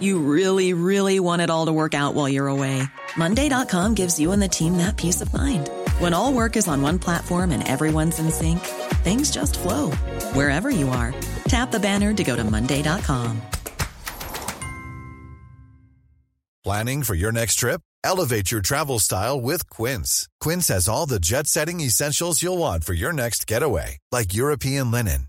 You really, really want it all to work out while you're away. Monday.com gives you and the team that peace of mind. When all work is on one platform and everyone's in sync, things just flow wherever you are. Tap the banner to go to Monday.com. Planning for your next trip? Elevate your travel style with Quince. Quince has all the jet setting essentials you'll want for your next getaway, like European linen,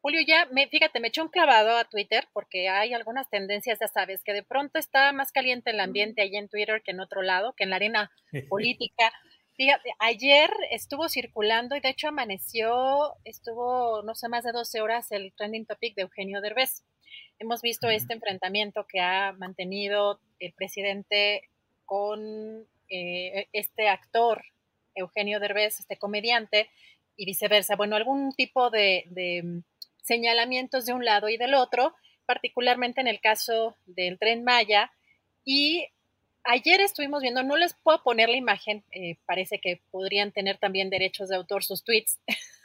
Julio, ya, me, fíjate, me eché un clavado a Twitter porque hay algunas tendencias, ya sabes, que de pronto está más caliente el ambiente allí en Twitter que en otro lado, que en la arena política. Fíjate, ayer estuvo circulando y de hecho amaneció, estuvo no sé más de 12 horas el trending topic de Eugenio Derbez. Hemos visto este enfrentamiento que ha mantenido el presidente con eh, este actor, Eugenio Derbez, este comediante, y viceversa. Bueno, algún tipo de, de señalamientos de un lado y del otro, particularmente en el caso del tren Maya. Y ayer estuvimos viendo, no les puedo poner la imagen, eh, parece que podrían tener también derechos de autor sus tweets,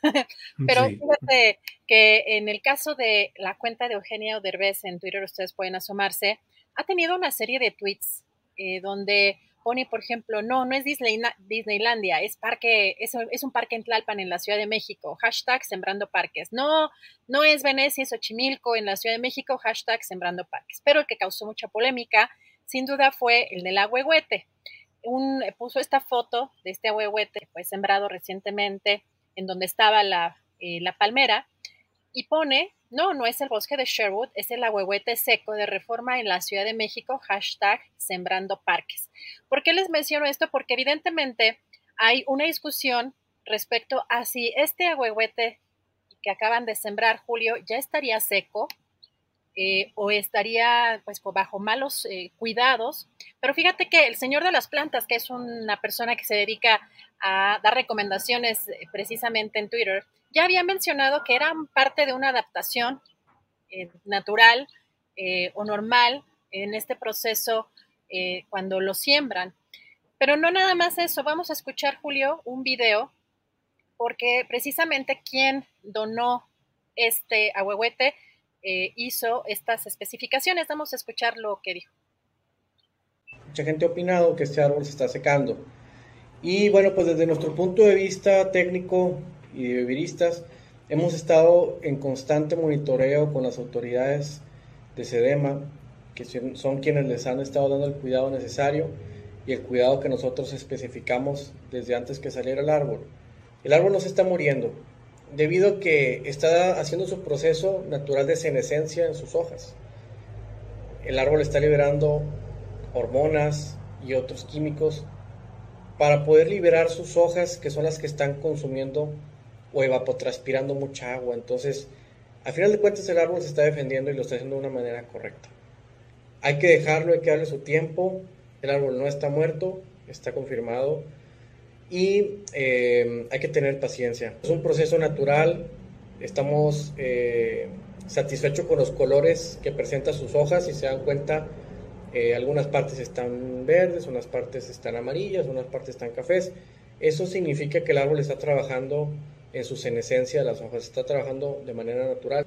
pero fíjate que en el caso de la cuenta de Eugenia Oderbez en Twitter, ustedes pueden asomarse, ha tenido una serie de tweets eh, donde pone, por ejemplo, no, no es Disneylandia, es parque, es, es, un parque en Tlalpan en la Ciudad de México, hashtag Sembrando Parques. No, no es Venecia, es Xochimilco en la Ciudad de México, hashtag Sembrando Parques. Pero el que causó mucha polémica, sin duda, fue el del ahuehuete. Un, puso esta foto de este ahuehuete que fue sembrado recientemente en donde estaba la, eh, la palmera y pone, no, no es el bosque de Sherwood, es el ahuehuete seco de reforma en la Ciudad de México, hashtag sembrando parques. ¿Por qué les menciono esto? Porque evidentemente hay una discusión respecto a si este ahuehuete que acaban de sembrar, Julio, ya estaría seco eh, o estaría pues bajo malos eh, cuidados. Pero fíjate que el señor de las plantas, que es una persona que se dedica a dar recomendaciones eh, precisamente en Twitter, ya había mencionado que eran parte de una adaptación natural o normal en este proceso cuando lo siembran. Pero no nada más eso, vamos a escuchar, Julio, un video, porque precisamente quien donó este ahuehuete eh, hizo estas especificaciones. Vamos a escuchar lo que dijo. Mucha gente ha opinado que este árbol se está secando. Y bueno, pues desde nuestro punto de vista técnico y de bebiristas, hemos estado en constante monitoreo con las autoridades de SEDEMA, que son quienes les han estado dando el cuidado necesario y el cuidado que nosotros especificamos desde antes que saliera el árbol. El árbol no se está muriendo, debido a que está haciendo su proceso natural de senescencia en sus hojas. El árbol está liberando hormonas y otros químicos para poder liberar sus hojas, que son las que están consumiendo o evapotranspirando mucha agua. Entonces, al final de cuentas, el árbol se está defendiendo y lo está haciendo de una manera correcta. Hay que dejarlo, hay que darle su tiempo. El árbol no está muerto, está confirmado y eh, hay que tener paciencia. Es un proceso natural, estamos eh, satisfechos con los colores que presenta sus hojas, si se dan cuenta, eh, algunas partes están verdes, unas partes están amarillas, unas partes están cafés. Eso significa que el árbol está trabajando en su senescencia, las hojas está trabajando de manera natural.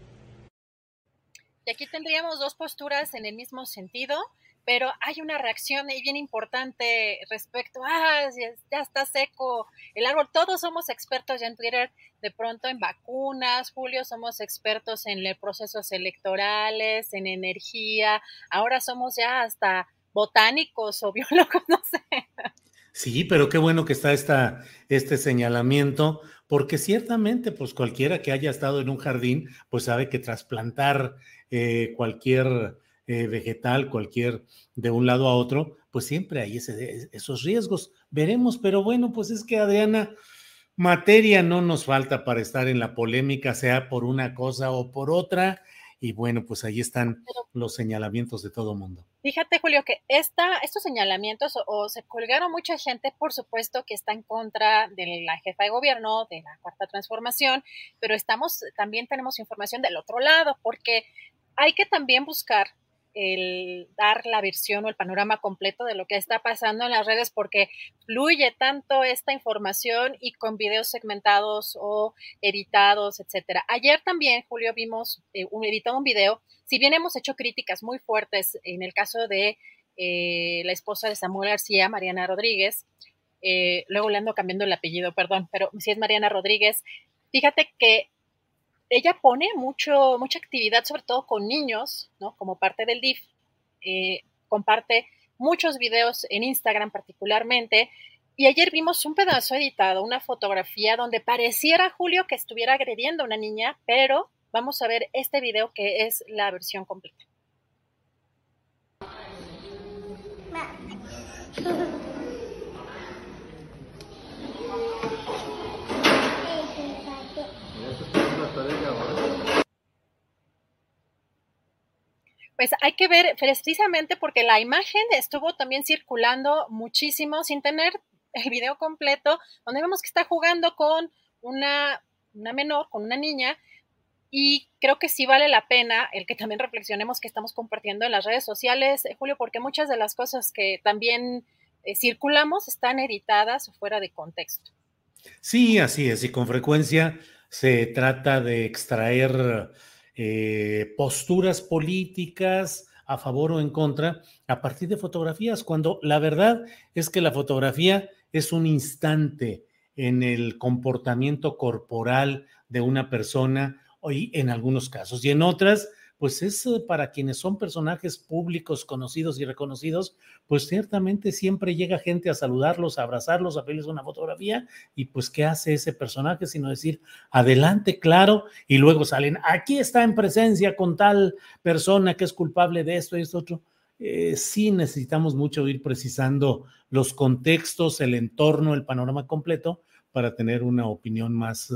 Y aquí tendríamos dos posturas en el mismo sentido pero hay una reacción ahí bien importante respecto, ah, ya está seco el árbol. Todos somos expertos ya en Twitter, de pronto en vacunas, Julio, somos expertos en procesos electorales, en energía, ahora somos ya hasta botánicos o biólogos, no sé. Sí, pero qué bueno que está esta, este señalamiento, porque ciertamente, pues cualquiera que haya estado en un jardín, pues sabe que trasplantar eh, cualquier eh, vegetal, cualquier de un lado a otro, pues siempre hay ese, esos riesgos. Veremos, pero bueno, pues es que Adriana, materia no nos falta para estar en la polémica, sea por una cosa o por otra. Y bueno, pues ahí están los señalamientos de todo mundo. Fíjate, Julio, que esta, estos señalamientos o, se colgaron mucha gente, por supuesto, que está en contra de la jefa de gobierno, de la cuarta transformación, pero estamos, también tenemos información del otro lado, porque hay que también buscar el dar la versión o el panorama completo de lo que está pasando en las redes porque fluye tanto esta información y con videos segmentados o editados, etcétera. Ayer también, Julio, vimos eh, un editado un video. Si bien hemos hecho críticas muy fuertes en el caso de eh, la esposa de Samuel García, Mariana Rodríguez, eh, luego le ando cambiando el apellido, perdón, pero si es Mariana Rodríguez, fíjate que ella pone mucho, mucha actividad, sobre todo con niños, ¿no? Como parte del DIF. Eh, comparte muchos videos en Instagram particularmente. Y ayer vimos un pedazo editado, una fotografía donde pareciera Julio que estuviera agrediendo a una niña, pero vamos a ver este video que es la versión completa. Pues hay que ver precisamente porque la imagen estuvo también circulando muchísimo sin tener el video completo, donde vemos que está jugando con una, una menor, con una niña, y creo que sí vale la pena el que también reflexionemos que estamos compartiendo en las redes sociales, eh, Julio, porque muchas de las cosas que también eh, circulamos están editadas o fuera de contexto. Sí, así es, y con frecuencia se trata de extraer eh, posturas políticas a favor o en contra a partir de fotografías, cuando la verdad es que la fotografía es un instante en el comportamiento corporal de una persona, y en algunos casos, y en otras pues es eh, para quienes son personajes públicos conocidos y reconocidos, pues ciertamente siempre llega gente a saludarlos, a abrazarlos, a pedirles una fotografía y pues ¿qué hace ese personaje sino decir adelante, claro, y luego salen, aquí está en presencia con tal persona que es culpable de esto y esto otro. Eh, sí necesitamos mucho ir precisando los contextos, el entorno, el panorama completo para tener una opinión más,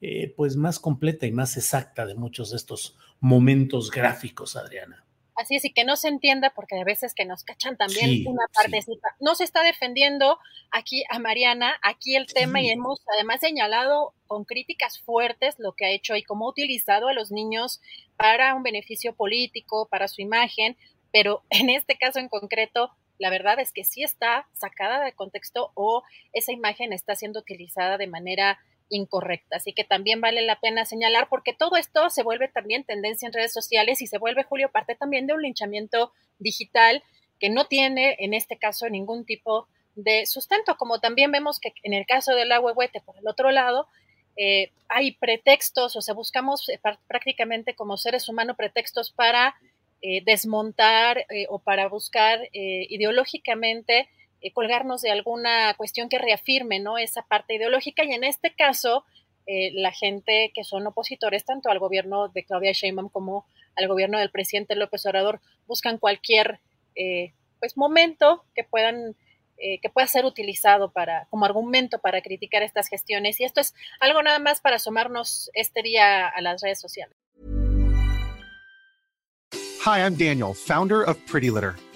eh, pues más completa y más exacta de muchos de estos momentos gráficos, Adriana. Así es, y que no se entienda, porque a veces que nos cachan también una partecita. No se está defendiendo aquí a Mariana, aquí el tema, y hemos además señalado con críticas fuertes lo que ha hecho y cómo ha utilizado a los niños para un beneficio político, para su imagen, pero en este caso en concreto, la verdad es que sí está sacada de contexto o esa imagen está siendo utilizada de manera incorrecta. Así que también vale la pena señalar porque todo esto se vuelve también tendencia en redes sociales y se vuelve, Julio, parte también de un linchamiento digital que no tiene en este caso ningún tipo de sustento, como también vemos que en el caso del huehuete, por el otro lado, eh, hay pretextos, o sea, buscamos eh, prácticamente como seres humanos pretextos para eh, desmontar o para buscar ideológicamente eh, colgarnos de alguna cuestión que reafirme esa parte ideológica y en este caso eh, la gente que son opositores tanto al gobierno de Claudia Sheinbaum como al gobierno del presidente López Obrador buscan cualquier eh, pues momento que puedan que pueda ser utilizado para como argumento para criticar estas gestiones y esto es algo nada más para asomarnos este día a las redes sociales. Hi, I'm Daniel, founder of Pretty Litter.